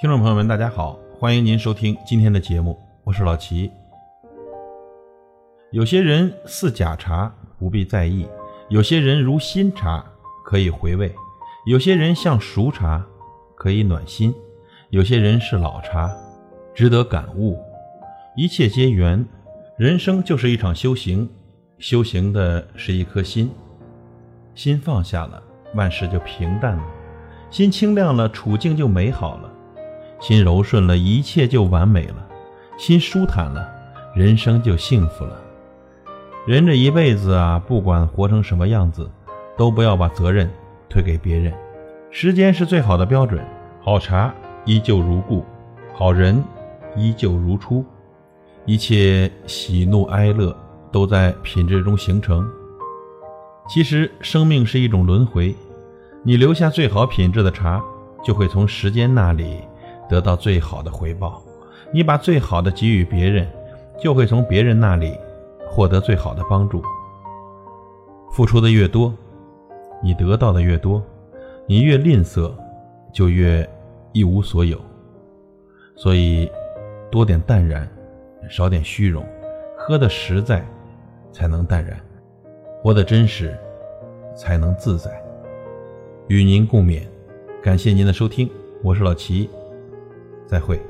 听众朋友们大家好欢迎您收听今天的节目我是老齐。有些人似假茶不必在意有些人如新茶可以回味有些人像熟茶可以暖心有些人是老茶值得感悟。一切皆缘人生就是一场修行修行的是一颗心心放下了万事就平淡了；心清亮了，处境就美好了；心柔顺了，一切就完美了；心舒坦了，人生就幸福了。人这一辈子啊，不管活成什么样子，都不要把责任推给别人。时间是最好的标准，好茶依旧如故，好人依旧如初，一切喜怒哀乐都在品质中形成。其实生命是一种轮回，你留下最好品质的茶，就会从时间那里得到最好的回报；你把最好的给予别人，就会从别人那里获得最好的帮助。付出的越多，你得到的越多；你越吝啬，就越一无所有。所以，多点淡然，少点虚荣，喝的实在，才能淡然。活得真实，才能自在。与您共勉，感谢您的收听，我是老齐，再会。